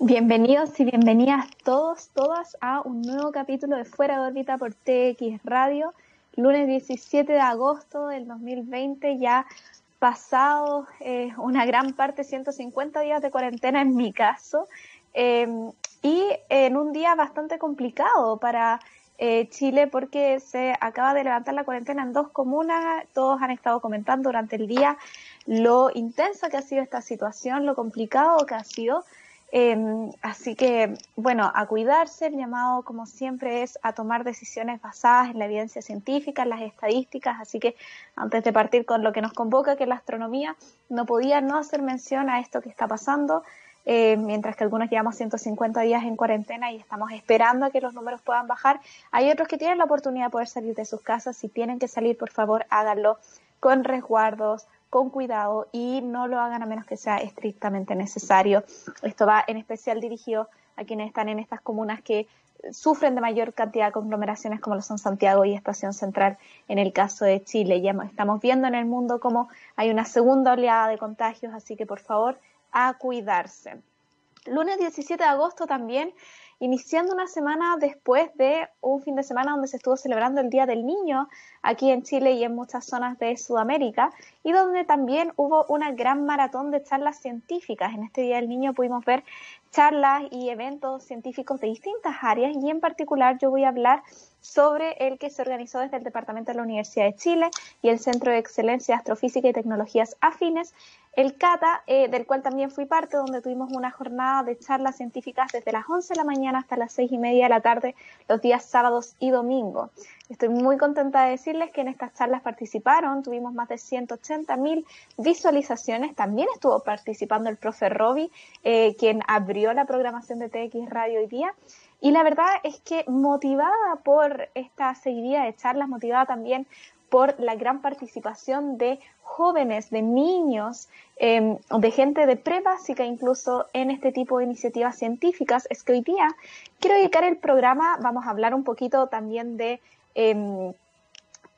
Bienvenidos y bienvenidas todos, todas a un nuevo capítulo de Fuera de órbita por TX Radio, lunes 17 de agosto del 2020, ya pasado eh, una gran parte, 150 días de cuarentena en mi caso, em, y en un día bastante complicado para eh, Chile porque se acaba de levantar la cuarentena en dos comunas, todos han estado comentando durante el día lo intensa que ha sido esta situación, lo complicado que ha sido. Em, así que, bueno, a cuidarse, el llamado como siempre es a tomar decisiones basadas en la evidencia científica, en las estadísticas, así que antes de partir con lo que nos convoca, que es la astronomía, no podía no hacer mención a esto que está pasando, eh, mientras que algunos llevamos 150 días en cuarentena y estamos esperando a que los números puedan bajar, hay otros que tienen la oportunidad de poder salir de sus casas, si tienen que salir, por favor, háganlo con resguardos, con cuidado y no lo hagan a menos que sea estrictamente necesario. Esto va en especial dirigido a quienes están en estas comunas que sufren de mayor cantidad de conglomeraciones como lo son Santiago y Estación Central en el caso de Chile. Ya estamos viendo en el mundo cómo hay una segunda oleada de contagios, así que por favor a cuidarse. Lunes 17 de agosto también iniciando una semana después de un fin de semana donde se estuvo celebrando el Día del Niño aquí en Chile y en muchas zonas de Sudamérica y donde también hubo una gran maratón de charlas científicas. En este Día del Niño pudimos ver charlas y eventos científicos de distintas áreas y en particular yo voy a hablar sobre el que se organizó desde el Departamento de la Universidad de Chile y el Centro de Excelencia de Astrofísica y Tecnologías Afines, el CATA, eh, del cual también fui parte, donde tuvimos una jornada de charlas científicas desde las 11 de la mañana hasta las 6 y media de la tarde, los días sábados y domingos. Estoy muy contenta de decirles que en estas charlas participaron, tuvimos más de 180 mil visualizaciones. También estuvo participando el profe Roby, eh, quien abrió la programación de TX Radio hoy día. Y la verdad es que motivada por esta seguidilla de charlas, motivada también por la gran participación de jóvenes, de niños, em, de gente de pre-básica incluso en este tipo de iniciativas científicas, es que hoy día quiero dedicar el programa, vamos a hablar un poquito también de, em,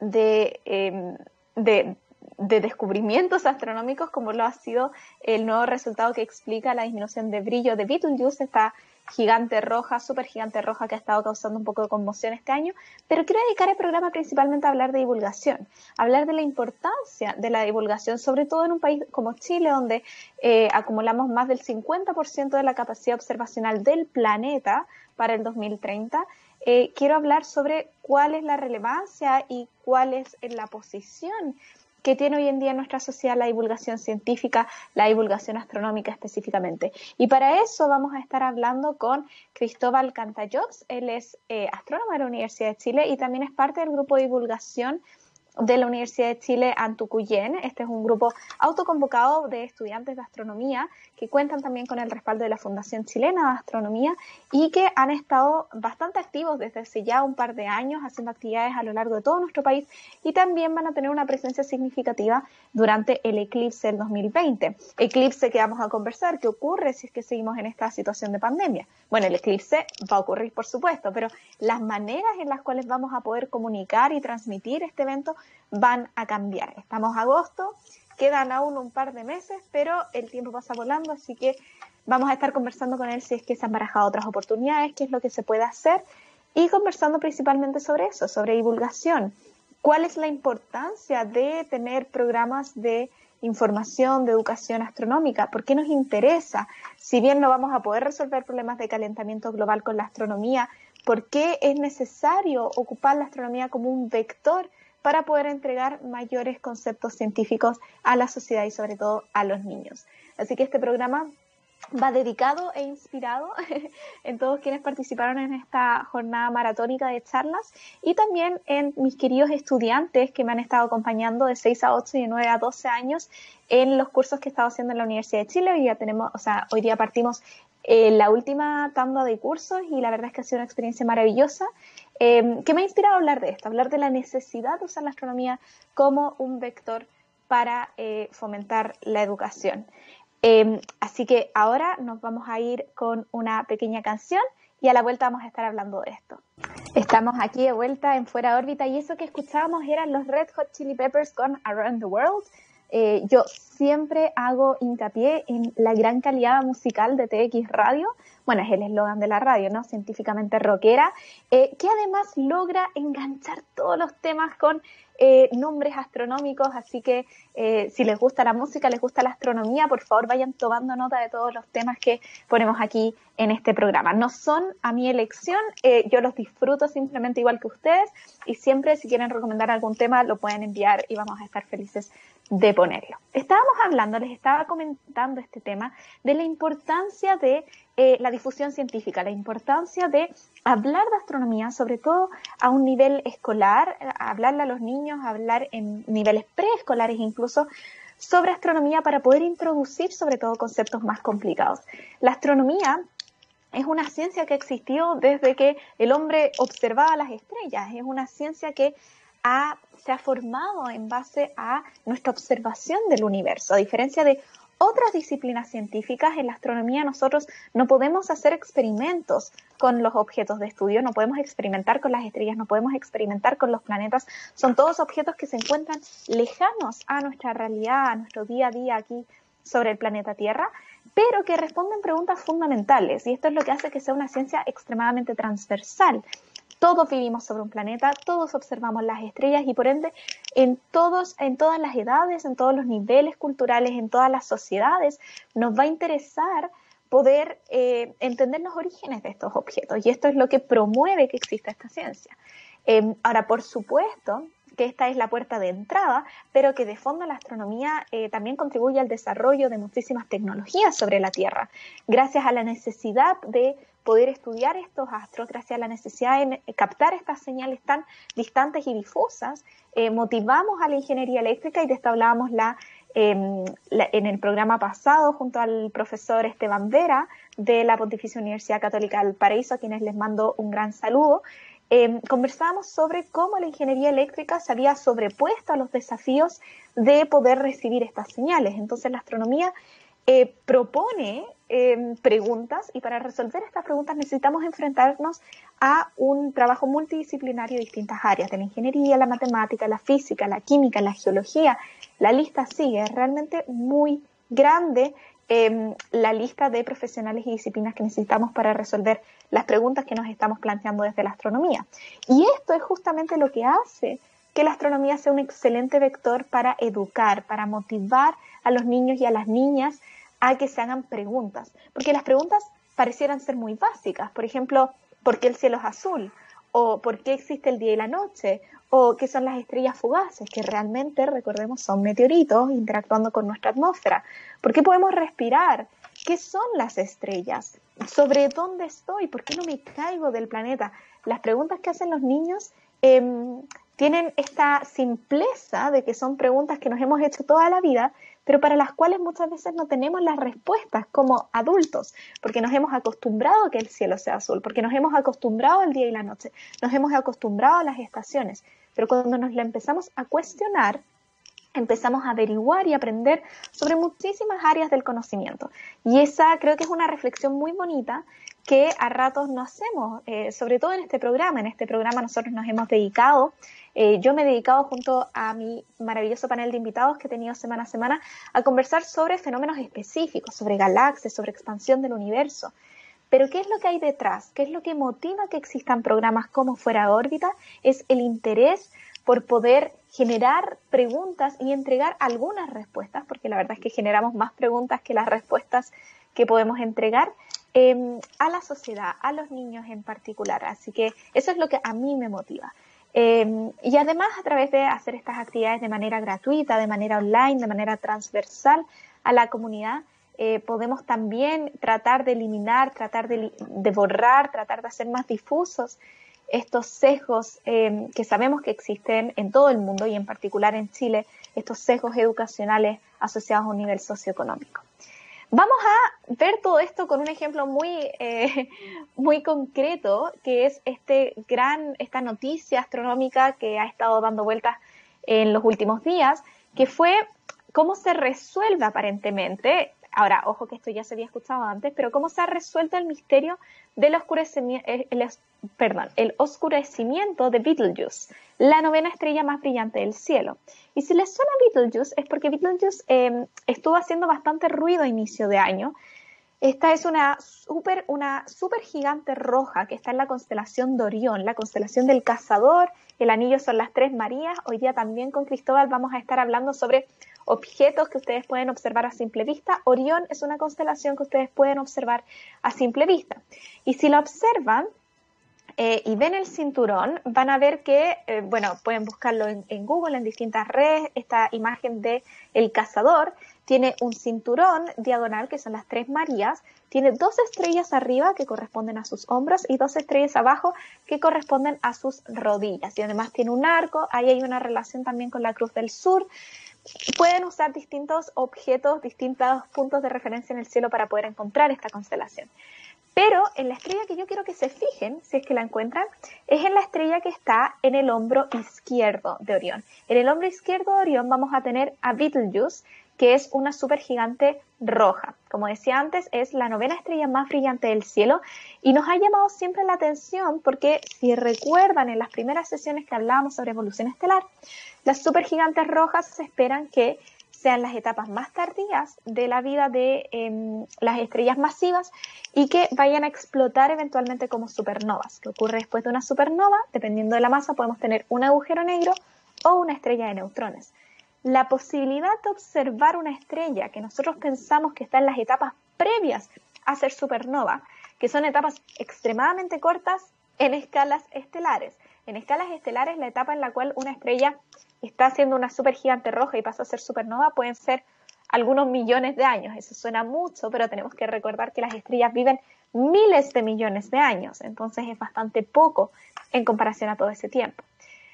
de, em, de, de descubrimientos astronómicos como lo ha sido el nuevo resultado que explica la disminución de brillo de Betelgeuse, esta gigante roja, súper gigante roja que ha estado causando un poco de conmoción este año, pero quiero dedicar el programa principalmente a hablar de divulgación, hablar de la importancia de la divulgación, sobre todo en un país como Chile, donde eh, acumulamos más del 50% de la capacidad observacional del planeta para el 2030. Eh, quiero hablar sobre cuál es la relevancia y cuál es la posición que tiene hoy en día en nuestra sociedad la divulgación científica, la divulgación astronómica específicamente. Y para eso vamos a estar hablando con Cristóbal Cantallops, él es eh, astrónomo de la Universidad de Chile y también es parte del grupo de divulgación de la Universidad de Chile Antucuyén. Este es un grupo autoconvocado de estudiantes de astronomía que cuentan también con el respaldo de la Fundación Chilena de Astronomía y que han estado bastante activos desde hace ya un par de años haciendo actividades a lo largo de todo nuestro país y también van a tener una presencia significativa durante el eclipse del 2020. Eclipse que vamos a conversar, ¿qué ocurre si es que seguimos en esta situación de pandemia? Bueno, el eclipse va a ocurrir, por supuesto, pero las maneras en las cuales vamos a poder comunicar y transmitir este evento van a cambiar. Estamos a agosto, Quedan aún un par de meses, pero el tiempo pasa volando, así que vamos a estar conversando con él si es que se han barajado otras oportunidades, qué es lo que se puede hacer y conversando principalmente sobre eso, sobre divulgación. ¿Cuál es la importancia de tener programas de información, de educación astronómica? ¿Por qué nos interesa? Si bien no vamos a poder resolver problemas de calentamiento global con la astronomía, ¿por qué es necesario ocupar la astronomía como un vector para poder entregar mayores conceptos científicos a la sociedad y sobre todo a los niños. Así que este programa va dedicado e inspirado en todos quienes participaron en esta jornada maratónica de charlas y también en mis queridos estudiantes que me han estado acompañando de 6 a 8 y de 9 a 12 años en los cursos que he estado haciendo en la Universidad de Chile. Hoy día tenemos, o sea, hoy día partimos eh, la última tanda de cursos y la verdad es que ha sido una experiencia maravillosa eh, que me ha inspirado a hablar de esto, hablar de la necesidad de usar la astronomía como un vector para eh, fomentar la educación. Em, así que ahora nos vamos a ir con una pequeña canción y a la vuelta vamos a estar hablando de esto. Estamos aquí de vuelta en Fuera órbita y eso que escuchábamos eran los Red Hot Chili Peppers con Around the World eh, yo siempre hago hincapié en la gran calidad musical de TX Radio. Bueno, es el eslogan de la radio, ¿no? Científicamente rockera, eh, que además logra enganchar todos los temas con eh, nombres astronómicos, así que si les gusta la música, les gusta la astronomía, por favor vayan tomando nota de todos los temas que ponemos aquí en este programa. No son a mi elección, yo los disfruto simplemente igual que ustedes y siempre si quieren recomendar algún tema lo pueden enviar y vamos a estar felices de ponerlo. Estábamos hablando, les estaba comentando este tema de la importancia de eh, la difusión científica, la importancia de hablar de astronomía, sobre todo a un nivel escolar, hablarle a los niños, hablar en niveles preescolares incluso sobre astronomía para poder introducir sobre todo conceptos más complicados. La astronomía es una ciencia que existió desde que el hombre observaba las estrellas, es una ciencia que se ha formado en base a nuestra observación del universo. A diferencia de otras disciplinas científicas, en la astronomía nosotros no podemos hacer experimentos con los objetos de estudio, no podemos experimentar con las estrellas, no podemos experimentar con los planetas. Son todos objetos que se encuentran lejanos a nuestra realidad, a nuestro día a día aquí sobre el planeta Tierra, pero que responden preguntas fundamentales. Y esto es lo que hace que sea una ciencia extremadamente transversal. Todos vivimos sobre un planeta, todos observamos las estrellas y por ende en, todos, en todas las edades, en todos los niveles culturales, en todas las sociedades, nos va a interesar poder eh, entender los orígenes de estos objetos y esto es lo que promueve que exista esta ciencia. Em, ahora, por supuesto, que esta es la puerta de entrada, pero que de fondo la astronomía eh, también contribuye al desarrollo de muchísimas tecnologías sobre la Tierra, gracias a la necesidad de poder estudiar estos astros gracias a la necesidad de captar estas señales tan distantes y difusas, eh, motivamos a la ingeniería eléctrica y de esto hablábamos em, la, en el programa pasado junto al profesor Esteban Vera de la Pontificia Universidad Católica del Paraíso, a quienes les mando un gran saludo. Eh, conversábamos sobre cómo la ingeniería eléctrica se había sobrepuesto a los desafíos de poder recibir estas señales. Entonces la astronomía eh, propone em, preguntas y para resolver estas preguntas necesitamos enfrentarnos a un trabajo multidisciplinario de distintas áreas, de la ingeniería, la matemática, la física, la química, la geología. La lista sigue, es realmente muy grande em, la lista de profesionales y disciplinas que necesitamos para resolver las preguntas que nos estamos planteando desde la astronomía. Y esto es justamente lo que hace que la astronomía sea un excelente vector para educar, para motivar a los niños y a las niñas a que se hagan preguntas, porque las preguntas parecieran ser muy básicas, por ejemplo, ¿por qué el cielo es azul? ¿O por qué existe el día y la noche? ¿O qué son las estrellas fugaces? Que realmente, recordemos, son meteoritos interactuando con nuestra atmósfera. ¿Por qué podemos respirar? ¿Qué son las estrellas? ¿Sobre dónde estoy? ¿Por qué no me caigo del planeta? Las preguntas que hacen los niños em, tienen esta simpleza de que son preguntas que nos hemos hecho toda la vida, pero para las cuales muchas veces no tenemos las respuestas como adultos, porque nos hemos acostumbrado a que el cielo sea azul, porque nos hemos acostumbrado al día y la noche, nos hemos acostumbrado a las estaciones, pero cuando nos la empezamos a cuestionar, empezamos a averiguar y aprender sobre muchísimas áreas del conocimiento. Y esa creo que es una reflexión muy bonita que a ratos no hacemos, eh, sobre todo en este programa. En este programa nosotros nos hemos dedicado eh, yo me he dedicado junto a mi maravilloso panel de invitados que he tenido semana a semana a conversar sobre fenómenos específicos, sobre galaxias, sobre expansión del universo. Pero ¿qué es lo que hay detrás? ¿Qué es lo que motiva que existan programas como Fuera de órbita? Es el interés por poder generar preguntas y entregar algunas respuestas, porque la verdad es que generamos más preguntas que las respuestas que podemos entregar em, a la sociedad, a los niños en particular. Así que eso es lo que a mí me motiva. Em, y además a través de hacer estas actividades de manera gratuita, de manera online, de manera transversal a la comunidad, eh, podemos también tratar de eliminar, tratar de, borrar, tratar de hacer más difusos estos sesgos em, que sabemos que existen en todo el mundo y en particular en Chile, estos sesgos educacionales asociados a un nivel socioeconómico. Vamos a ver todo esto con un ejemplo muy, eh, muy concreto, que es este gran, esta noticia astronómica que ha estado dando vueltas en los últimos días, que fue cómo se resuelve aparentemente, ahora, ojo que esto ya se había escuchado antes, pero cómo se ha resuelto el misterio del oscurecimiento, oscurecimiento de Betelgeuse, la novena estrella más brillante del cielo. Y si les suena Betelgeuse, es porque Betelgeuse em, estuvo haciendo bastante ruido a inicio de año. Esta es una super, una super gigante roja que está en la constelación de Orión, la constelación del cazador. El anillo son las tres Marías. Hoy día también con Cristóbal vamos a estar hablando sobre objetos que ustedes pueden observar a simple vista. Orión es una constelación que ustedes pueden observar a simple vista. Y si la observan eh, y ven el cinturón, van a ver que, eh, bueno, pueden buscarlo en, Google, en distintas redes, esta imagen de el cazador tiene un cinturón diagonal, que son las tres Marías, tiene dos estrellas arriba que corresponden a sus hombros y dos estrellas abajo que corresponden a sus rodillas. Y además tiene un arco, ahí hay una relación también con la Cruz del Sur pueden usar distintos objetos, distintos puntos de referencia en el cielo para poder encontrar esta constelación. Pero en la estrella que yo quiero que se fijen, si es que la encuentran, es en la estrella que está en el hombro izquierdo de Orión. En el hombro izquierdo de Orión vamos a tener a Betelgeuse, que es una supergigante roja. Como decía antes, es la novena estrella más brillante del cielo y nos ha llamado siempre la atención porque si recuerdan en las primeras sesiones que hablábamos sobre evolución estelar, las supergigantes rojas se esperan que sean las etapas más tardías de la vida de em, las estrellas masivas y que vayan a explotar eventualmente como supernovas. que ocurre después de una supernova? Dependiendo de la masa, podemos tener un agujero negro o una estrella de neutrones la posibilidad de observar una estrella que nosotros pensamos que está en las etapas previas a ser supernova, que son etapas extremadamente cortas en escalas estelares. En escalas estelares, la etapa en la cual una estrella está haciendo una supergigante roja y pasa a ser supernova pueden ser algunos millones de años. Eso suena mucho, pero tenemos que recordar que las estrellas viven miles de millones de años, entonces es bastante poco en comparación a todo ese tiempo.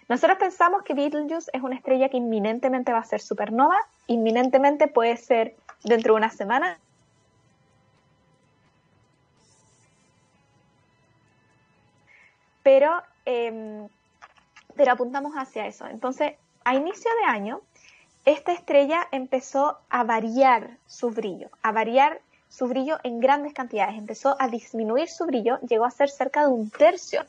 Nosotros pensamos que Betelgeuse es una estrella que inminentemente va a ser supernova, inminentemente puede ser dentro de una semana. Pero, em, pero apuntamos hacia eso. Entonces, a inicio de año, esta estrella empezó a variar su brillo, a variar su brillo en grandes cantidades. Empezó a disminuir su brillo, llegó a ser cerca de un tercio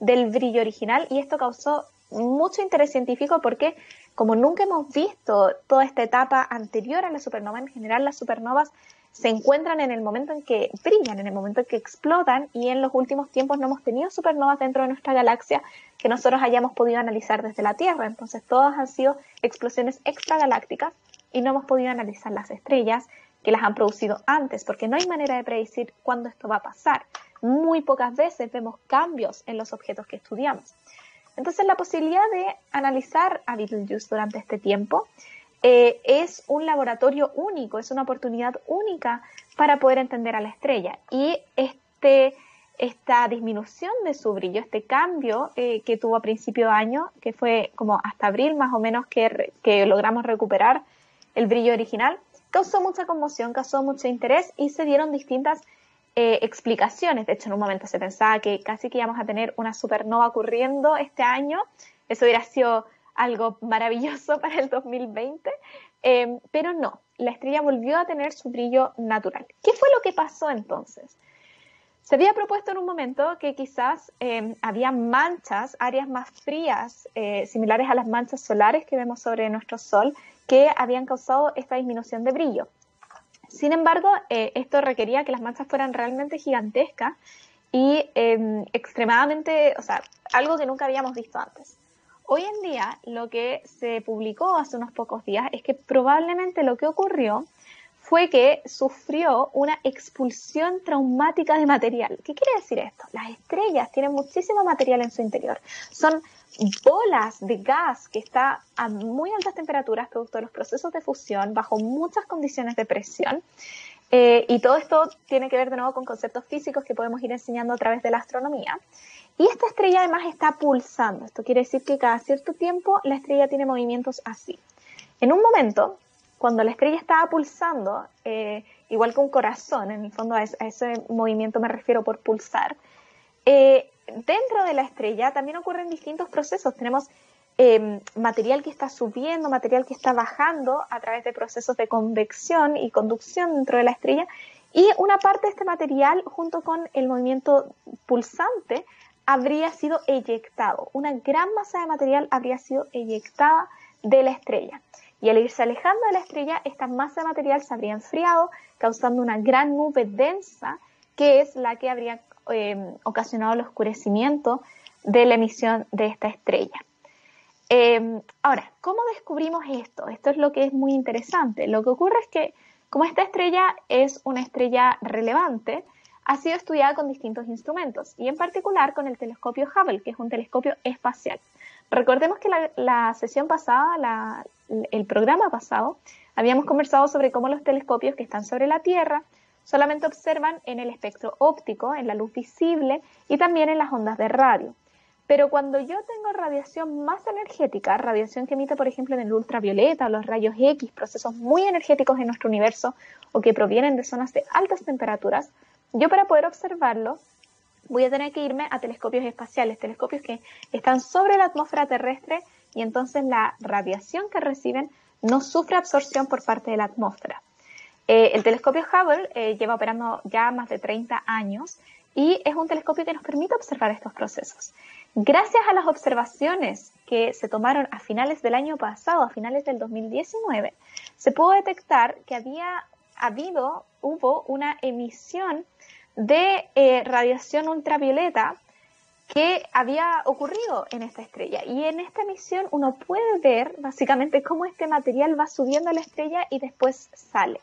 del brillo original y esto causó mucho interés científico porque como nunca hemos visto toda esta etapa anterior a la supernova, en general las supernovas se encuentran en el momento en que brillan, en el momento en que explotan y en los últimos tiempos no hemos tenido supernovas dentro de nuestra galaxia que nosotros hayamos podido analizar desde la Tierra. Entonces todas han sido explosiones extragalácticas y no hemos podido analizar las estrellas que las han producido antes porque no hay manera de predecir cuándo esto va a pasar. Muy pocas veces vemos cambios en los objetos que estudiamos. Entonces, la posibilidad de analizar a Betelgeuse durante este tiempo eh, es un laboratorio único, es una oportunidad única para poder entender a la estrella. Y este, esta disminución de su brillo, este cambio eh, que tuvo a principio de año, que fue como hasta abril más o menos que, que logramos recuperar el brillo original, causó mucha conmoción, causó mucho interés y se dieron distintas eh, explicaciones. De hecho, en un momento se pensaba que casi que íbamos a tener una supernova ocurriendo este año. Eso hubiera sido algo maravilloso para el 2020, eh, pero no, la estrella volvió a tener su brillo natural. ¿Qué fue lo que pasó entonces? Se había propuesto en un momento que quizás eh, había manchas, áreas más frías, similares a las manchas solares que vemos sobre nuestro Sol, que habían causado esta disminución de brillo. Sin embargo, eh, esto requería que las manchas fueran realmente gigantescas y em, extremadamente, o sea, algo que nunca habíamos visto antes. Hoy en día, lo que se publicó hace unos pocos días es que probablemente lo que ocurrió fue que sufrió una expulsión traumática de material. ¿Qué quiere decir esto? Las estrellas tienen muchísimo material en su interior. Son bolas de gas que está a muy altas temperaturas, producto de los procesos de fusión, bajo muchas condiciones de presión. Eh, y todo esto tiene que ver de nuevo con conceptos físicos que podemos ir enseñando a través de la astronomía. Y esta estrella además está pulsando. Esto quiere decir que cada cierto tiempo la estrella tiene movimientos así. En un momento, cuando la estrella estaba pulsando, eh, igual que un corazón, en el fondo a ese, movimiento me refiero por pulsar, eh, dentro de la estrella también ocurren distintos procesos. Tenemos em, material que está subiendo, material que está bajando a través de procesos de convección y conducción dentro de la estrella, y una parte de este material, junto con el movimiento pulsante, habría sido eyectado. Una gran masa de material habría sido eyectada de la estrella. Y al irse alejando de la estrella, esta masa de material se habría enfriado, causando una gran nube densa, que es la que habría em, ocasionado el oscurecimiento de la emisión de esta estrella. Em, ahora, ¿cómo descubrimos esto? Esto es lo que es muy interesante. Lo que ocurre es que como esta estrella es una estrella relevante, ha sido estudiada con distintos instrumentos y en particular con el telescopio Hubble, que es un telescopio espacial. Recordemos que la, sesión pasada, el programa pasado, habíamos conversado sobre cómo los telescopios que están sobre la Tierra solamente observan en el espectro óptico, en la luz visible y también en las ondas de radio. Pero cuando yo tengo radiación más energética, radiación que emite, por ejemplo, en el ultravioleta o los rayos X, procesos muy energéticos en nuestro universo o que provienen de zonas de altas temperaturas, yo para poder observarlo voy a tener que irme a telescopios espaciales, telescopios que están sobre la atmósfera terrestre y entonces la radiación que reciben no sufre absorción por parte de la atmósfera. Eh, el telescopio Hubble eh, lleva operando ya más de 30 años y es un telescopio que nos permite observar estos procesos. Gracias a las observaciones que se tomaron a finales del año pasado, a finales del 2019, se pudo detectar que había habido, hubo una emisión de eh, radiación ultravioleta que había ocurrido en esta estrella. Y en esta emisión uno puede ver básicamente cómo este material va subiendo a la estrella y después sale.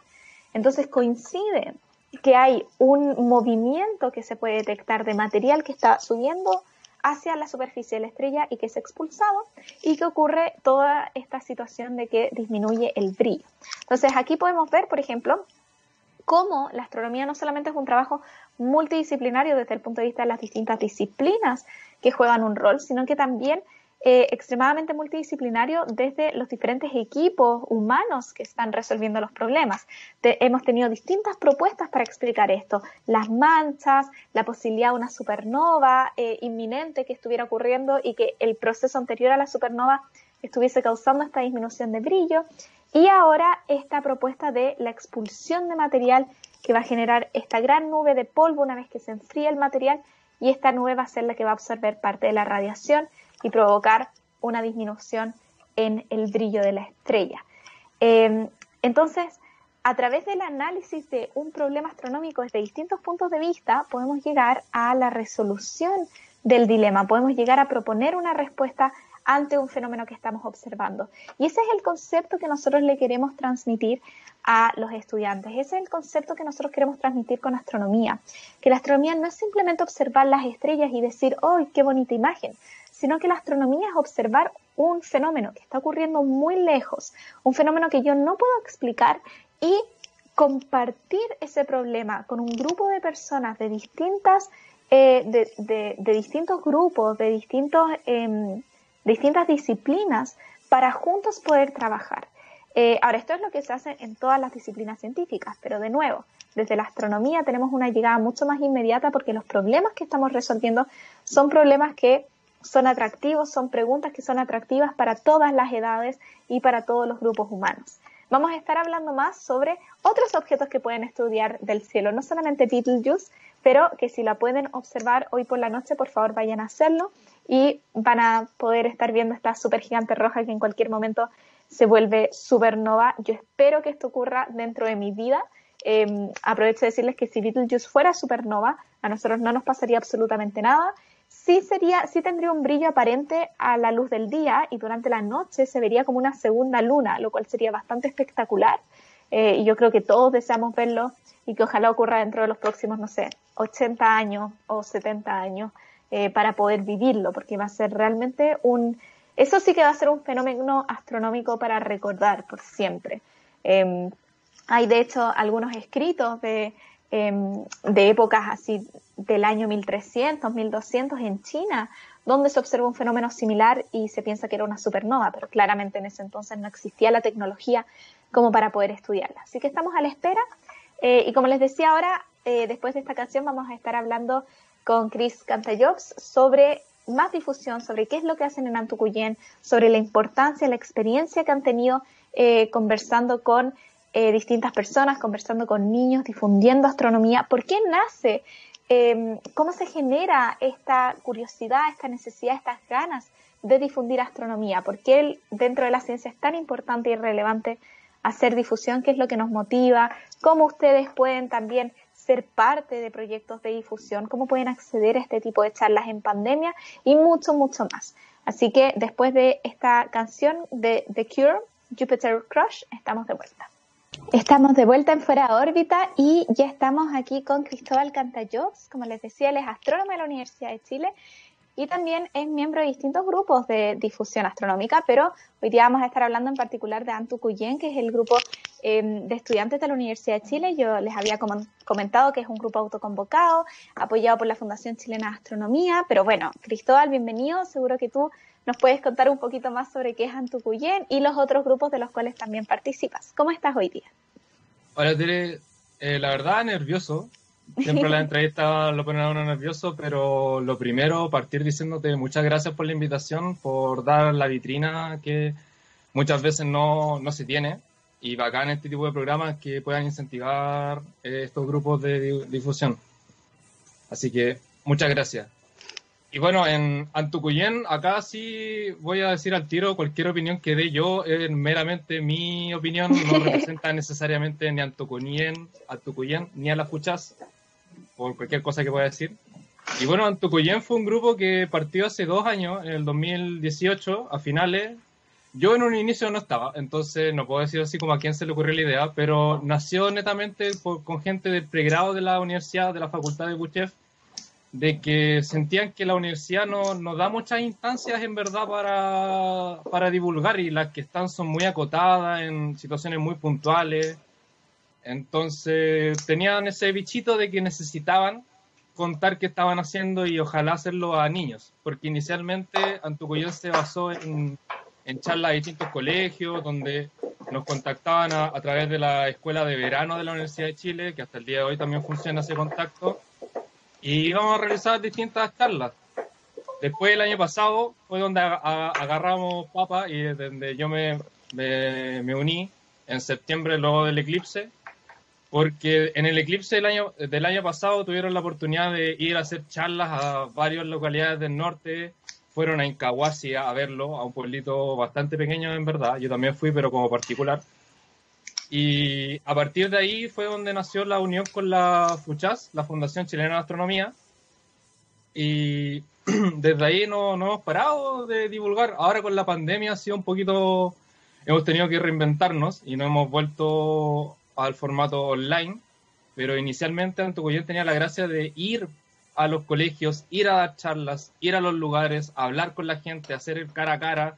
Entonces coincide que hay un movimiento que se puede detectar de material que está subiendo hacia la superficie de la estrella y que es expulsado y que ocurre toda esta situación de que disminuye el brillo. Entonces aquí podemos ver, por ejemplo, cómo la astronomía no solamente es un trabajo multidisciplinario desde el punto de vista de las distintas disciplinas que juegan un rol, sino que también eh, extremadamente multidisciplinario desde los diferentes equipos humanos que están resolviendo los problemas. hemos tenido distintas propuestas para explicar esto, las manchas, la posibilidad de una supernova eh, inminente que estuviera ocurriendo y que el proceso anterior a la supernova estuviese causando esta disminución de brillo. Y ahora esta propuesta de la expulsión de material que va a generar esta gran nube de polvo una vez que se enfría el material y esta nube va a ser la que va a absorber parte de la radiación y provocar una disminución en el brillo de la estrella. Em, entonces, a través del análisis de un problema astronómico desde distintos puntos de vista, podemos llegar a la resolución del dilema, podemos llegar a proponer una respuesta ante un fenómeno que estamos observando. Y ese es el concepto que nosotros le queremos transmitir a los estudiantes. Ese es el concepto que nosotros queremos transmitir con astronomía. Que la astronomía no es simplemente observar las estrellas y decir, ¡oh, qué bonita imagen! sino que la astronomía es observar un fenómeno que está ocurriendo muy lejos, un fenómeno que yo no puedo explicar y compartir ese problema con un grupo de personas de distintas, eh, de, distintos grupos, de distintos, em, distintas disciplinas, para juntos poder trabajar. Eh, ahora, esto es lo que se hace en todas las disciplinas científicas, pero de nuevo, desde la astronomía tenemos una llegada mucho más inmediata porque los problemas que estamos resolviendo son problemas que son atractivos, son preguntas que son atractivas para todas las edades y para todos los grupos humanos. Vamos a estar hablando más sobre otros objetos que pueden estudiar del cielo, no solamente Betelgeuse, pero que si la pueden observar hoy por la noche, por favor vayan a hacerlo y van a poder estar viendo esta supergigante roja que en cualquier momento se vuelve supernova. Yo espero que esto ocurra dentro de mi vida. Em, aprovecho de decirles que si Betelgeuse fuera supernova, a nosotros no nos pasaría absolutamente nada sí sería, sí tendría un brillo aparente a la luz del día y durante la noche se vería como una segunda luna, lo cual sería bastante espectacular. Eh, y yo creo que todos deseamos verlo y que ojalá ocurra dentro de los próximos, no sé, 80 años o 70 años eh, para poder vivirlo, porque va a ser realmente un, eso sí que va a ser un fenómeno astronómico para recordar por siempre. Em, hay de hecho algunos escritos de Em, de épocas así del año 1300, 1200 en China, donde se observa un fenómeno similar y se piensa que era una supernova, pero claramente en ese entonces no existía la tecnología como para poder estudiarla. Así que estamos a la espera eh, y como les decía ahora, eh, después de esta canción vamos a estar hablando con Chris Cantayobs sobre más difusión sobre qué es lo que hacen en Antucuyén, sobre la importancia, la experiencia que han tenido eh, conversando con eh, distintas personas, conversando con niños, difundiendo astronomía. ¿Por qué nace? Em, ¿Cómo se genera esta curiosidad, esta necesidad, estas ganas de difundir astronomía? ¿Por qué dentro de la ciencia es tan importante y relevante hacer difusión? ¿Qué es lo que nos motiva? ¿Cómo ustedes pueden también parte de proyectos de difusión? ¿Cómo pueden acceder a este tipo de charlas en pandemia? Y mucho, mucho más. Así que después de esta canción de The Cure, Jupiter Crush, estamos de vuelta. Estamos de vuelta en Fuera órbita y ya estamos aquí con Cristóbal Cantayós. Como les decía, él es astrónomo de la Universidad de Chile y también es miembro de distintos grupos de difusión astronómica, pero hoy día vamos a estar hablando en particular de Antucuyen, que es el grupo em, de estudiantes de la Universidad de Chile. Yo les había comentado que es un grupo autoconvocado, apoyado por la Fundación Chilena de Astronomía, pero bueno, Cristóbal, bienvenido. Seguro que tú nos puedes contar un poquito más sobre qué es Antucuyen y los otros grupos de los cuales también participas. ¿Cómo estás hoy día? Hola, Tere. Eh, la verdad, nervioso. Siempre la entrevista lo pone a uno nervioso, pero lo primero, partir diciéndote muchas gracias por la invitación, por dar la vitrina que muchas veces no, no se tiene. Y bacán este tipo de programas que puedan incentivar eh, estos grupos de difusión. Así que muchas gracias. Y bueno, en Antucuyén, acá sí voy a decir al tiro, cualquier opinión que dé yo es meramente mi opinión, no representa necesariamente ni Antucuyén, Antucuyén, ni a las Puchas, por cualquier cosa que pueda decir. Y bueno, Antucuyén fue un grupo que partió hace dos años, en el 2018, a finales. Yo en un inicio no estaba, entonces no puedo decir así como a quién se le ocurrió la idea, pero nació netamente con gente del pregrado de la universidad, de la facultad de Buchef, de que sentían que la universidad no, nos da muchas instancias en verdad para, para divulgar y las que están son muy acotadas en situaciones muy puntuales. Entonces tenían ese bichito de que necesitaban contar qué estaban haciendo y ojalá hacerlo a niños, porque inicialmente Antucoyón se basó en, en charlas de distintos colegios, donde nos contactaban a, a, través de la escuela de verano de la Universidad de Chile, que hasta el día de hoy también funciona ese contacto, y íbamos a realizar distintas charlas. Después el año pasado fue donde agarramos papa y donde yo me, me, uní en septiembre luego del eclipse, porque en el eclipse del año, del año pasado tuvieron la oportunidad de ir a hacer charlas a varias localidades del norte, fueron a Incahuasi a verlo, a un pueblito bastante pequeño en verdad, yo también fui pero como particular. Y a partir de ahí fue donde nació la unión con la FUCHAS, la Fundación Chilena de Astronomía. Y desde ahí no, no hemos parado de divulgar. Ahora con la pandemia ha sido un poquito, hemos tenido que reinventarnos y no hemos vuelto al formato online. Pero inicialmente Antucoyén tenía la gracia de ir a los colegios, ir a dar charlas, ir a los lugares, hablar con la gente, hacer el cara a cara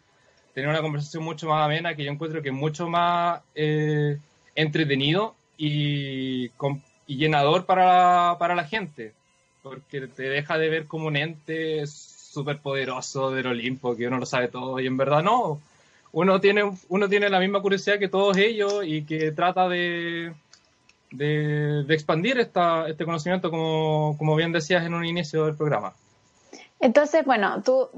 tener una conversación mucho más amena que yo encuentro que es mucho más eh, entretenido y, y llenador para, para, la gente, porque te deja de ver como un ente súper poderoso del Olimpo, que uno lo sabe todo y en verdad no. Uno tiene, uno tiene la misma curiosidad que todos ellos y que trata de, de, de expandir esta, este conocimiento, como, como bien decías en un inicio del programa. Entonces, bueno, tú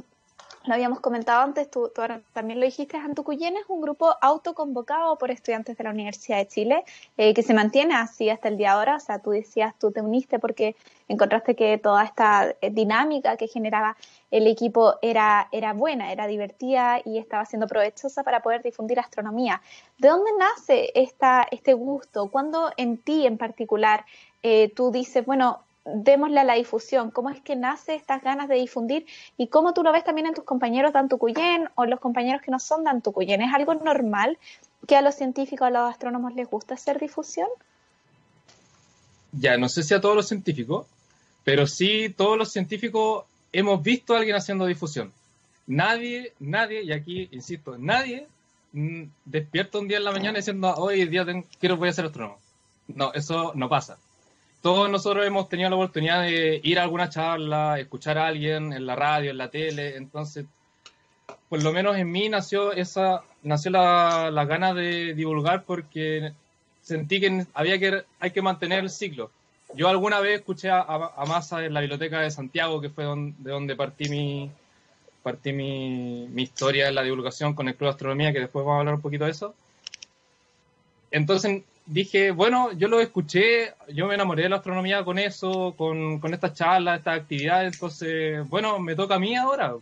lo habíamos comentado antes, tú, también lo dijiste, Antucuyén es un grupo autoconvocado por estudiantes de la Universidad de Chile, eh, que se mantiene así hasta el día de ahora, o sea, tú decías, tú te uniste porque encontraste que toda esta eh, dinámica que generaba el equipo era, era buena, era divertida y estaba siendo provechosa para poder difundir astronomía. ¿De dónde nace esta, este gusto? ¿Cuándo en ti en particular eh, tú dices, bueno, démosle a la difusión, cómo es que nace estas ganas de difundir y cómo tú lo ves también en tus compañeros de Antucuyén o los compañeros que no son de Antucuyén. ¿Es algo normal que a los científicos, a los astrónomos les gusta hacer difusión? Ya, no sé si a todos los científicos, pero sí todos los científicos hemos visto a alguien haciendo difusión. Nadie, nadie, y aquí insisto, nadie mm, despierta un día en la mañana diciendo, hoy día quiero voy a ser astrónomo. No, eso no pasa todos nosotros hemos tenido la oportunidad de ir a alguna charla, escuchar a alguien en la radio, en la tele, entonces, por lo menos en mí nació esa, nació la, la gana de divulgar porque sentí que había que, hay que mantener el ciclo. Yo alguna vez escuché a, a Massa en la biblioteca de Santiago, que fue de donde partí mi, historia en la divulgación con el Club de Astronomía, que después vamos a hablar un poquito de eso. Entonces dije, bueno, yo lo escuché, yo me enamoré de la astronomía con eso, con, con estas charlas, estas actividades, entonces, bueno, me toca a mí ahora,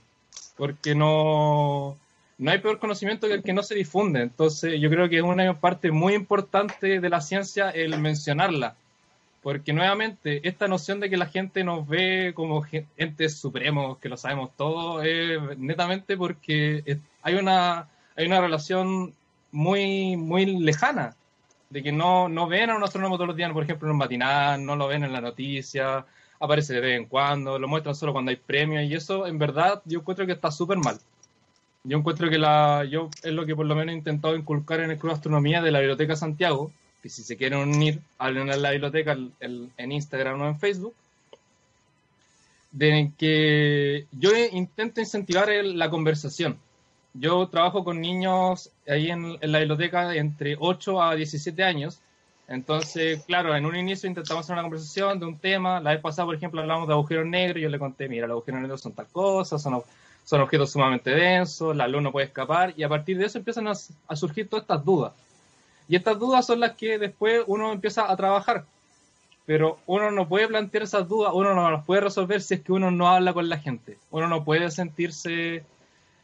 porque no, no hay peor conocimiento que el que no se difunde, entonces yo creo que es una parte muy importante de la ciencia el mencionarla, porque nuevamente esta noción de que la gente nos ve como entes supremos, que lo sabemos todo, es netamente porque hay una, hay una relación muy, muy lejana de que no, no ven a un astrónomo todos los días, por ejemplo, en un matinal, no lo ven en la noticia, aparece de vez en cuando, lo muestran solo cuando hay premios, y eso en verdad yo encuentro que está súper mal. Yo encuentro que la, yo es lo que por lo menos he intentado inculcar en el Club de Astronomía de la Biblioteca Santiago, que si se quieren unir, hablen en la biblioteca en Instagram o en Facebook, de que yo intento incentivar la conversación yo trabajo con niños ahí en, la biblioteca entre 8 a 17 años. Entonces, claro, en un inicio intentamos hacer una conversación de un tema. La vez pasada, por ejemplo, hablamos de agujeros negros y yo le conté, mira, los agujeros negros son tal cosa, son, objetos sumamente densos, la luz no puede escapar y a partir de eso empiezan a, a surgir todas estas dudas. Y estas dudas son las que después uno empieza a trabajar. Pero uno no puede plantear esas dudas, uno no las puede resolver si es que uno no habla con la gente. Uno no puede sentirse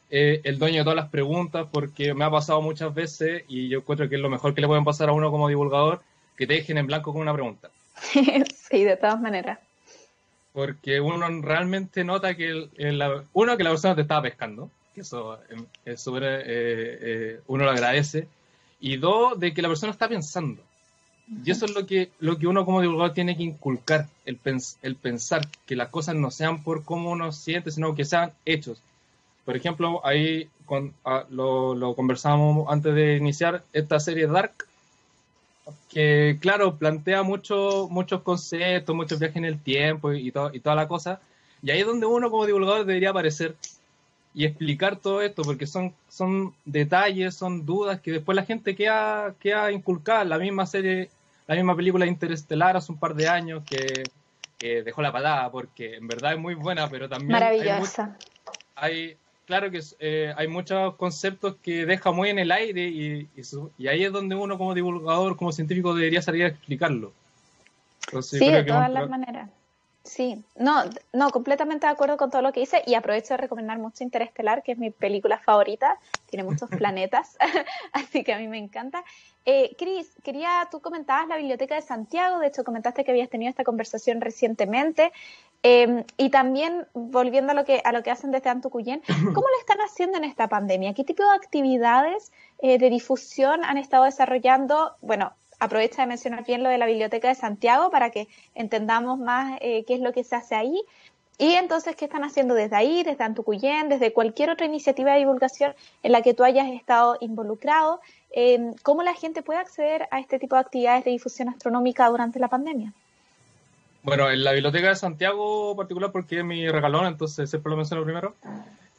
eh, el dueño de todas las preguntas, porque me ha pasado muchas veces y yo encuentro que es lo mejor que le pueden pasar a uno como divulgador, que te dejen en blanco con una pregunta. sí, de todas maneras. Porque uno realmente nota que, uno, que la persona te estaba pescando, que eso es súper, eh, eh, uno lo agradece, y dos, de que la persona está pensando. Y eso es lo que, lo que uno como divulgador tiene que inculcar, el, el pensar, que las cosas no sean por cómo uno siente, sino que sean hechos por ejemplo, ahí ah, lo, lo conversábamos antes de iniciar esta serie Dark, que claro, plantea mucho, muchos conceptos, muchos viajes en el tiempo y, y toda la cosa. Y ahí es donde uno como divulgador debería aparecer y explicar todo esto, porque son, son detalles, son dudas que después la gente queda, queda inculcada. La misma serie, la misma película Interestelar hace un par de años que, dejó la patada, porque en verdad es muy buena, pero también... Maravillosa. hay, claro que eh, hay muchos conceptos que deja muy en el aire y, y, ahí es donde uno como divulgador, como científico debería salir a explicarlo. sí, de todas las maneras. Sí, no, no, completamente de acuerdo con todo lo que dice y aprovecho de recomendar mucho Interestelar, que es mi película favorita, tiene muchos planetas, así que a mí me encanta. Eh, Cris, quería, tú comentabas la Biblioteca de Santiago, de hecho comentaste que habías tenido esta conversación recientemente. Em, y también, volviendo a lo que, a lo que hacen desde Antucuyén, ¿cómo lo están haciendo en esta pandemia? ¿Qué tipo de actividades eh, de difusión han estado desarrollando? Bueno, aprovecha de mencionar bien lo de la Biblioteca de Santiago para que entendamos más eh, qué es lo que se hace ahí. Y entonces, ¿qué están haciendo desde ahí, desde Antucuyén, desde cualquier otra iniciativa de divulgación en la que tú hayas estado involucrado? Em, ¿Cómo la gente puede acceder a este tipo de actividades de difusión astronómica durante la pandemia? Bueno, en la Biblioteca de Santiago particular, porque es mi regalón, entonces siempre lo menciono primero,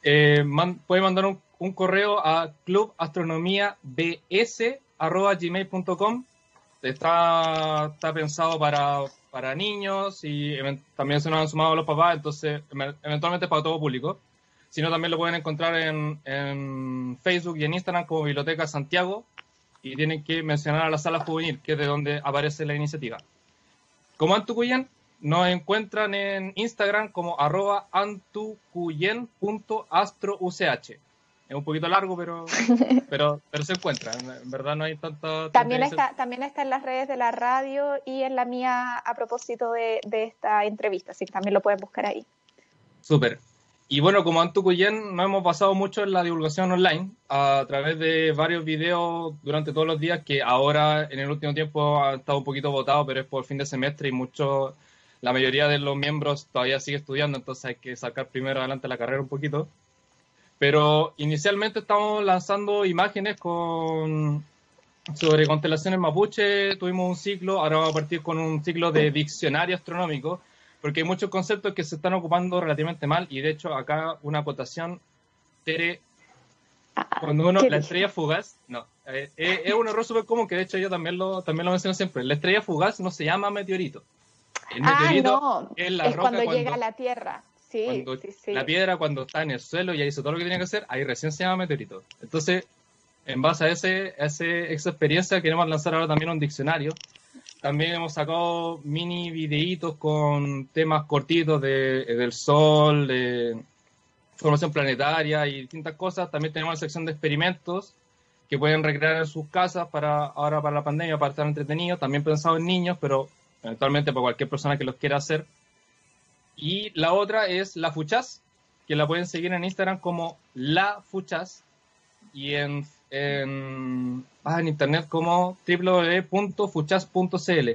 eh, puede mandar un, correo a clubastronomiabs.gmail.com está, está pensado para, niños y también se nos han sumado los papás, entonces eventualmente para todo público. Si no, también lo pueden encontrar en, Facebook y en Instagram como Biblioteca Santiago y tienen que mencionar a la sala juvenil, que es de donde aparece la iniciativa. Como Antucuyen, nos encuentran en Instagram como arroba antucuyen.astrouch. Es un poquito largo, pero, pero, pero se encuentra. En verdad no hay tanta... También está, también está en las redes de la radio y en la mía a propósito de, de esta entrevista, así que también lo pueden buscar ahí. Súper. Y bueno, como Antucuyen nos hemos basado mucho en la divulgación online a través de varios videos durante todos los días que ahora en el último tiempo han estado un poquito votados, pero es por fin de semestre y muchos la mayoría de los miembros todavía sigue estudiando, entonces hay que sacar primero adelante la carrera un poquito. Pero inicialmente estamos lanzando imágenes con sobre constelaciones mapuche, tuvimos un ciclo, ahora vamos a partir con un ciclo de diccionario astronómico, porque hay muchos conceptos que se están ocupando relativamente mal, y de hecho acá una acotación, Tere, cuando uno, la estrella fugaz, no, eh, eh, es un error súper común que de hecho yo también lo, también lo menciono siempre, la estrella fugaz no se llama meteorito, ah, no, es, cuando, llega a la Tierra. Sí, Cuando sí, sí. La piedra cuando está en el suelo y hizo todo lo que tenía que hacer, ahí recién se llama meteorito. Entonces, en base a, ese, a ese- esa experiencia, queremos lanzar ahora también un diccionario. También hemos sacado mini videitos con temas cortitos de, del sol, de formación planetaria y distintas cosas. También tenemos la sección de experimentos que pueden recrear en sus casas para ahora para la pandemia, para estar entretenidos. También pensado en niños, pero eventualmente para cualquier persona que los quiera hacer. Y la otra es La Fuchas, que la pueden seguir en Instagram como La Fuchas y en, en, ah, en internet como www.fuchas.cl.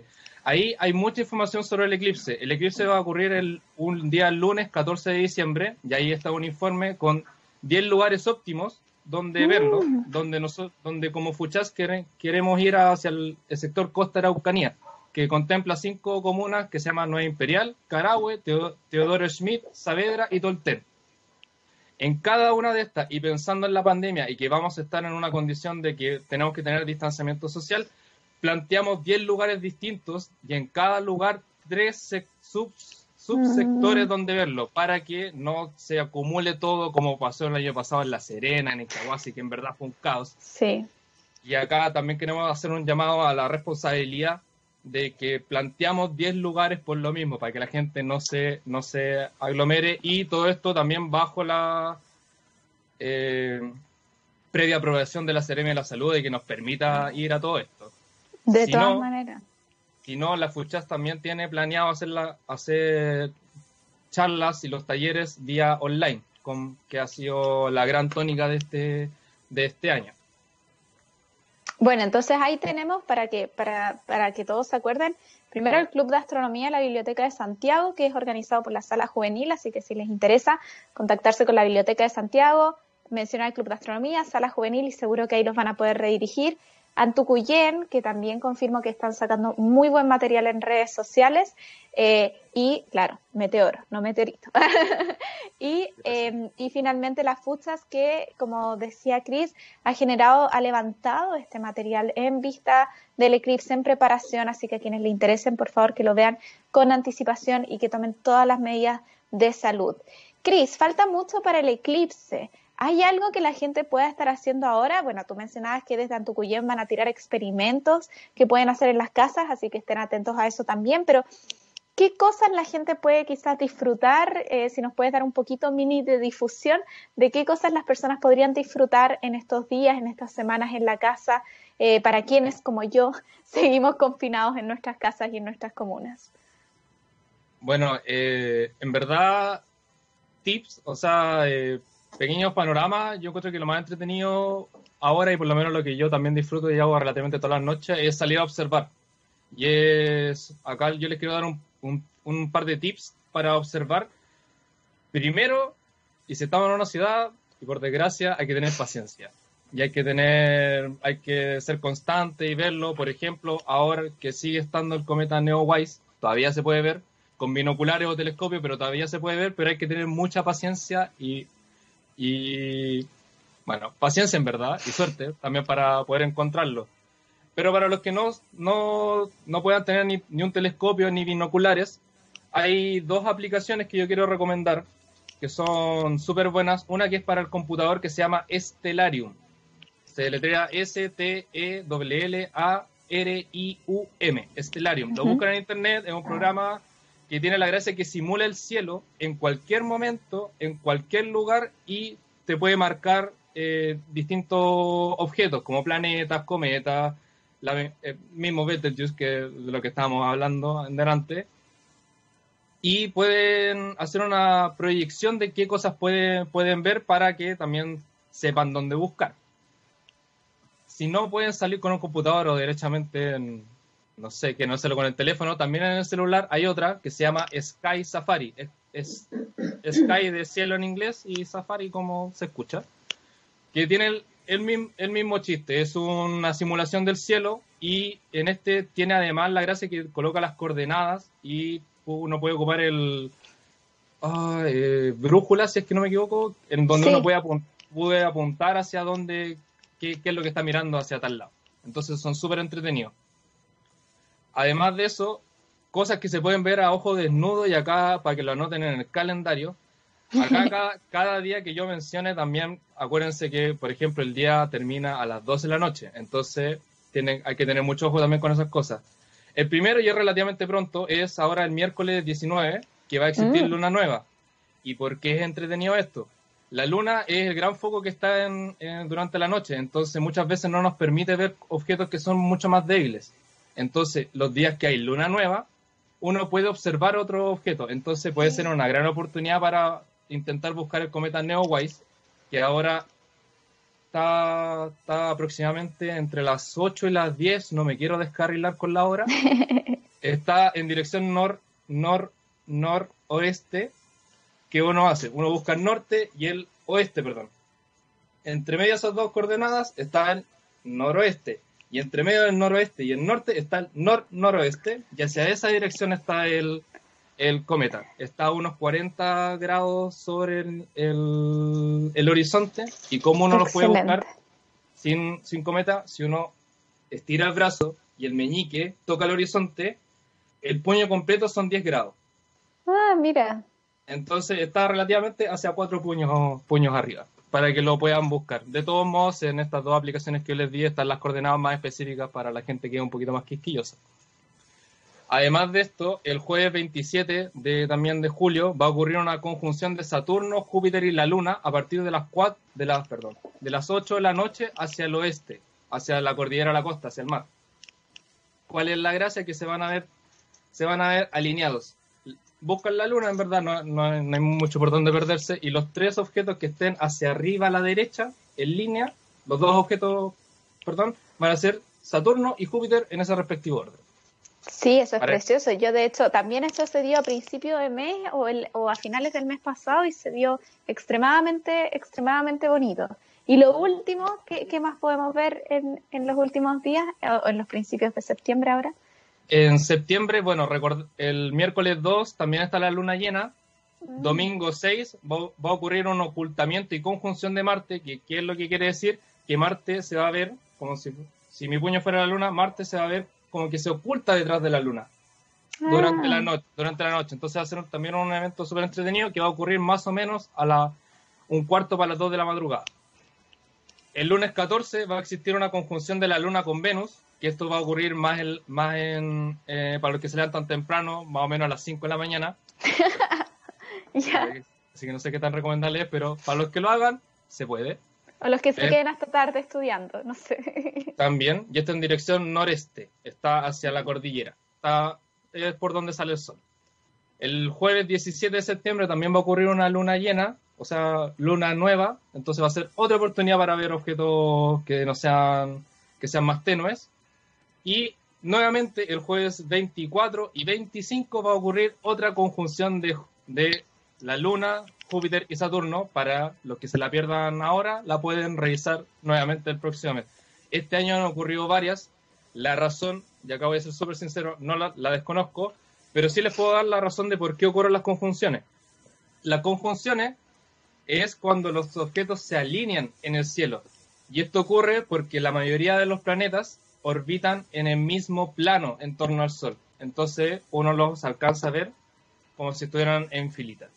Ahí hay mucha información sobre el eclipse. El eclipse va a ocurrir el, un día lunes 14 de diciembre y ahí está un informe con 10 lugares óptimos donde Mm. verlo, donde, nosotros, donde como Fuchas quere- queremos ir hacia el, el sector Costa Araucanía, que contempla cinco comunas que se llaman Nueva Imperial, Carahue, Teo- Teodoro Schmidt, Saavedra y Tolten. En cada una de estas, y pensando en la pandemia y que vamos a estar en una condición de que tenemos que tener distanciamiento social, planteamos 10 lugares distintos y en cada lugar tres sec- sub- subsectores Mm. donde verlo, para que no se acumule todo como pasó el año pasado en La Serena, en Incahuasi, que en verdad fue un caos. Sí. Y acá también queremos hacer un llamado a la responsabilidad de que planteamos 10 lugares por lo mismo, para que la gente no se, no se aglomere y todo esto también bajo la eh, previa aprobación de la Seremia de la Salud y que nos permita ir a todo esto. De Si todas no- maneras. Si no, la Fuchas también tiene planeado hacer, la- hacer charlas y los talleres vía online, con, que ha sido la gran tónica de este, de este año. Bueno, entonces ahí tenemos para que, para, para que todos se acuerden, primero el Club de Astronomía de la Biblioteca de Santiago, que es organizado por la Sala Juvenil, así que si les interesa contactarse con la Biblioteca de Santiago, mencionar el Club de Astronomía, Sala Juvenil y seguro que ahí los van a poder redirigir. Antucuyén, que también confirmo que están sacando muy buen material en redes sociales. eh, y, claro, meteoro, no meteorito. y, eh, y finalmente las fuchas que, como decía Chris, ha generado, ha levantado este material en vista del eclipse en preparación, así que a quienes le interesen, por favor, que lo vean con anticipación y que tomen todas las medidas de salud. Chris, falta mucho para el eclipse. ¿Hay algo que la gente pueda estar haciendo ahora? Bueno, tú mencionabas que desde Antucuyén van a tirar experimentos que pueden hacer en las casas, así que estén atentos a eso también, pero ¿qué cosas la gente puede quizás disfrutar? Eh, si nos puedes dar un poquito mini de difusión de qué cosas las personas podrían disfrutar en estos días, en estas semanas en la casa, eh, para quienes como yo seguimos confinados en nuestras casas y en nuestras comunas. Bueno, eh, en verdad, tips, o sea, pequeños panoramas, yo encuentro que lo más entretenido ahora y por lo menos lo que yo también disfruto y hago relativamente todas las noches es salir a observar. Y es, acá yo les quiero dar un, un- un par de tips para observar. Primero, y si estamos en una ciudad, y por desgracia, hay que tener paciencia. Y hay que tener, hay que ser constante y verlo. Por ejemplo, ahora que sigue estando el cometa Neowise, todavía se puede ver con binoculares o telescopio, pero todavía se puede ver, pero hay que tener mucha paciencia y, y bueno, paciencia en verdad y suerte también para poder encontrarlo. Pero para los que no, no, no puedan tener ni, ni un telescopio ni binoculares, hay dos aplicaciones que yo quiero recomendar que son súper buenas. Una que es para el computador que se llama Stellarium. Se letrea S-T-E-L-L-A-R-I-U-M. Stellarium. Lo buscan en internet, es un programa que tiene la gracia que simula el cielo en cualquier momento, en cualquier lugar y te puede marcar eh, distintos objetos como planetas, cometas, la, eh, mismo Betelgeuse que de lo que estábamos hablando delante y pueden hacer una proyección de qué cosas puede- pueden ver para que también sepan dónde buscar. Si no pueden salir con un computador o derechamente, en- no sé, que no hacerlo con el teléfono, también en el celular hay otra que se llama Sky Safari. Es, es Sky de cielo en inglés y Safari como se escucha. Que tiene el, el el mismo chiste, es una simulación del cielo y en este tiene además la gracia que coloca las coordenadas y uno puede ocupar el eh, brújula, si es que no me equivoco, en donde Sí. uno puede, apun- puede apuntar hacia dónde, qué, qué es lo que está mirando hacia tal lado. Entonces son súper entretenidos. Además de eso, cosas que se pueden ver a ojo desnudo y acá para que lo anoten en el calendario, Acá cada, día que yo mencione también, acuérdense que, por ejemplo, el día termina a las 12 de la noche, entonces tienen, hay que tener mucho ojo también con esas cosas. El primero, y es relativamente pronto, es ahora el miércoles 19, que va a existir mm. luna nueva. ¿Y por qué es entretenido esto? La luna es el gran foco que está en, durante la noche, entonces muchas veces no nos permite ver objetos que son mucho más débiles. Entonces, los días que hay luna nueva, uno puede observar otro objeto. Entonces puede ser una gran oportunidad para intentar buscar el cometa Neowise, que ahora está, está, aproximadamente entre las 8 y las 10, no me quiero descarrilar con la hora. Está en dirección nor, nor, noroeste, que uno hace. Uno busca el norte y el oeste, perdón. Entre medio de esas dos coordenadas está el noroeste. Y entre medio del noroeste y el norte está el nor-noroeste. Y hacia esa dirección está el, el cometa. Está a unos 40 grados sobre el, el, horizonte. ¿Y cómo uno lo puede buscar sin, sin cometa? Si uno estira el brazo y el meñique toca el horizonte, el puño completo son 10 grados. Ah, mira. Entonces está relativamente hacia cuatro puños, puños arriba, para que lo puedan buscar. De todos modos, en estas dos aplicaciones que les di están las coordenadas más específicas para la gente que es un poquito más quisquillosa. Además de esto, el jueves 27 de, también de julio va a ocurrir una conjunción de Saturno, Júpiter y la Luna a partir de las, 4, de las, perdón, de las 8 de la noche hacia el oeste, hacia la cordillera de la costa, hacia el mar. ¿Cuál es la gracia? Que se van a ver, se van a ver alineados. Buscan la Luna, en verdad, no, no hay mucho por donde perderse, y los tres objetos que estén hacia arriba a la derecha, en línea, los dos objetos, perdón, van a ser Saturno y Júpiter en ese respectivo orden. Sí, eso es precioso. Yo, de hecho, también eso se dio a principio de mes o, el, o a finales del mes pasado y se vio extremadamente, extremadamente bonito. Y lo último, ¿qué, más podemos ver en, en, los últimos días o en los principios de septiembre ahora? En septiembre, bueno, el miércoles 2 también está la luna llena. Mm. Domingo 6 va, va, a ocurrir un ocultamiento y conjunción de Marte, que ¿qué es lo que quiere decir? Que Marte se va a ver, como si, si mi puño fuera la luna, Marte se va a ver como que se oculta detrás de la luna durante, la, ah. noche, durante la noche. Entonces va a ser también un evento súper entretenido que va a ocurrir más o menos a la un cuarto para las dos de la madrugada. El lunes 14 va a existir una conjunción de la luna con Venus, que esto va a ocurrir más, el, más en, eh, para los que se levantan temprano, más o menos a las 5 de la mañana. Así que no sé qué tan recomendable es, pero para los que lo hagan, se puede. O los que se queden hasta tarde estudiando, no sé. También, y está en dirección noreste, está hacia la cordillera, está, es por donde sale el sol. El jueves 17 de septiembre también va a ocurrir una luna llena, o sea, luna nueva, entonces va a ser otra oportunidad para ver objetos que no sean, que sean más tenues. Y nuevamente el jueves 24 y 25 va a ocurrir otra conjunción de, de la luna Júpiter y Saturno, para los que se la pierdan ahora, la pueden revisar nuevamente el próximo mes. Este año han ocurrido varias. La razón, y acá voy a ser súper sincero, no la, desconozco, pero sí les puedo dar la razón de por qué ocurren las conjunciones. Las conjunciones es cuando los objetos se alinean en el cielo. Y esto ocurre porque la mayoría de los planetas orbitan en el mismo plano en torno al Sol. Entonces uno los alcanza a ver como si estuvieran en filita.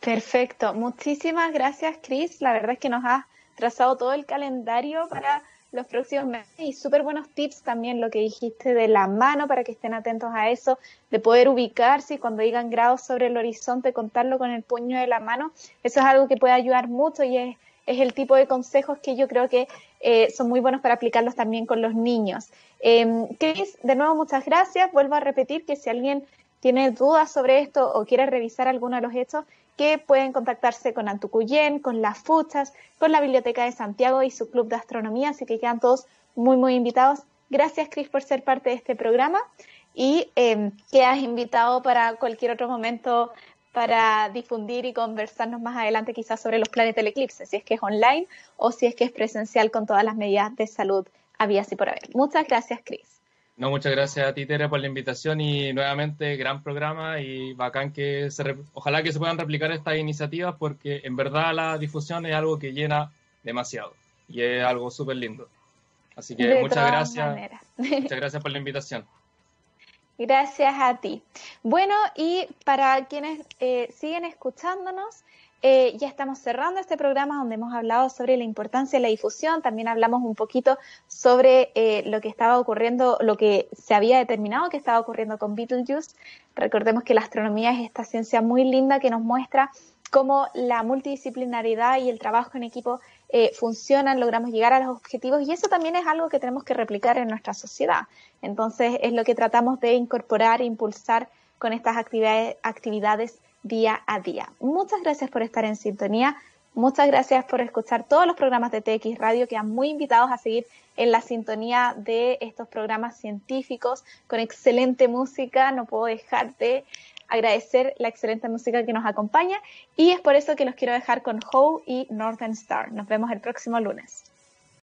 Perfecto. Muchísimas gracias, Chris. La verdad es que nos has trazado todo el calendario para los próximos meses y súper buenos tips también lo que dijiste de la mano para que estén atentos a eso, de poder ubicarse y cuando digan grados sobre el horizonte contarlo con el puño de la mano. Eso es algo que puede ayudar mucho y es, el tipo de consejos que yo creo que eh, son muy buenos para aplicarlos también con los niños. Eh, Chris, de nuevo muchas gracias. Vuelvo a repetir que si alguien tiene dudas sobre esto o quiere revisar alguno de los hechos, que pueden contactarse con Antucuyén, con las Fuchas, con la Biblioteca de Santiago y su Club de Astronomía, así que quedan todos muy, muy invitados. Gracias, Cris, por ser parte de este programa y eh, quedas invitado para cualquier otro momento para difundir y conversarnos más adelante quizás sobre los planes del eclipse, si es que es online o si es que es presencial con todas las medidas de salud había y por haber. Muchas gracias, Cris. No, muchas gracias a ti, Tere, por la invitación y nuevamente gran programa y bacán que se, ojalá que se puedan replicar estas iniciativas porque en verdad la difusión es algo que llena demasiado y es algo súper lindo. Así que muchas gracias. Muchas gracias por la invitación. Gracias a ti. Bueno, y para quienes eh, siguen escuchándonos, eh, ya estamos cerrando este programa donde hemos hablado sobre la importancia de la difusión, también hablamos un poquito sobre eh, lo que estaba ocurriendo, lo que se había determinado que estaba ocurriendo con Beetlejuice. Recordemos que la astronomía es esta ciencia muy linda que nos muestra cómo la multidisciplinaridad y el trabajo en equipo eh, funcionan, logramos llegar a los objetivos y eso también es algo que tenemos que replicar en nuestra sociedad. Entonces es lo que tratamos de incorporar e impulsar con estas actividades, actividades día a día. Muchas gracias por estar en sintonía. Muchas gracias por escuchar todos los programas de TX Radio. Quedan muy invitados a seguir en la sintonía de estos programas científicos con excelente música. No puedo dejar de agradecer la excelente música que nos acompaña y es por eso que los quiero dejar con Howe y Northern Star. Nos vemos el próximo lunes.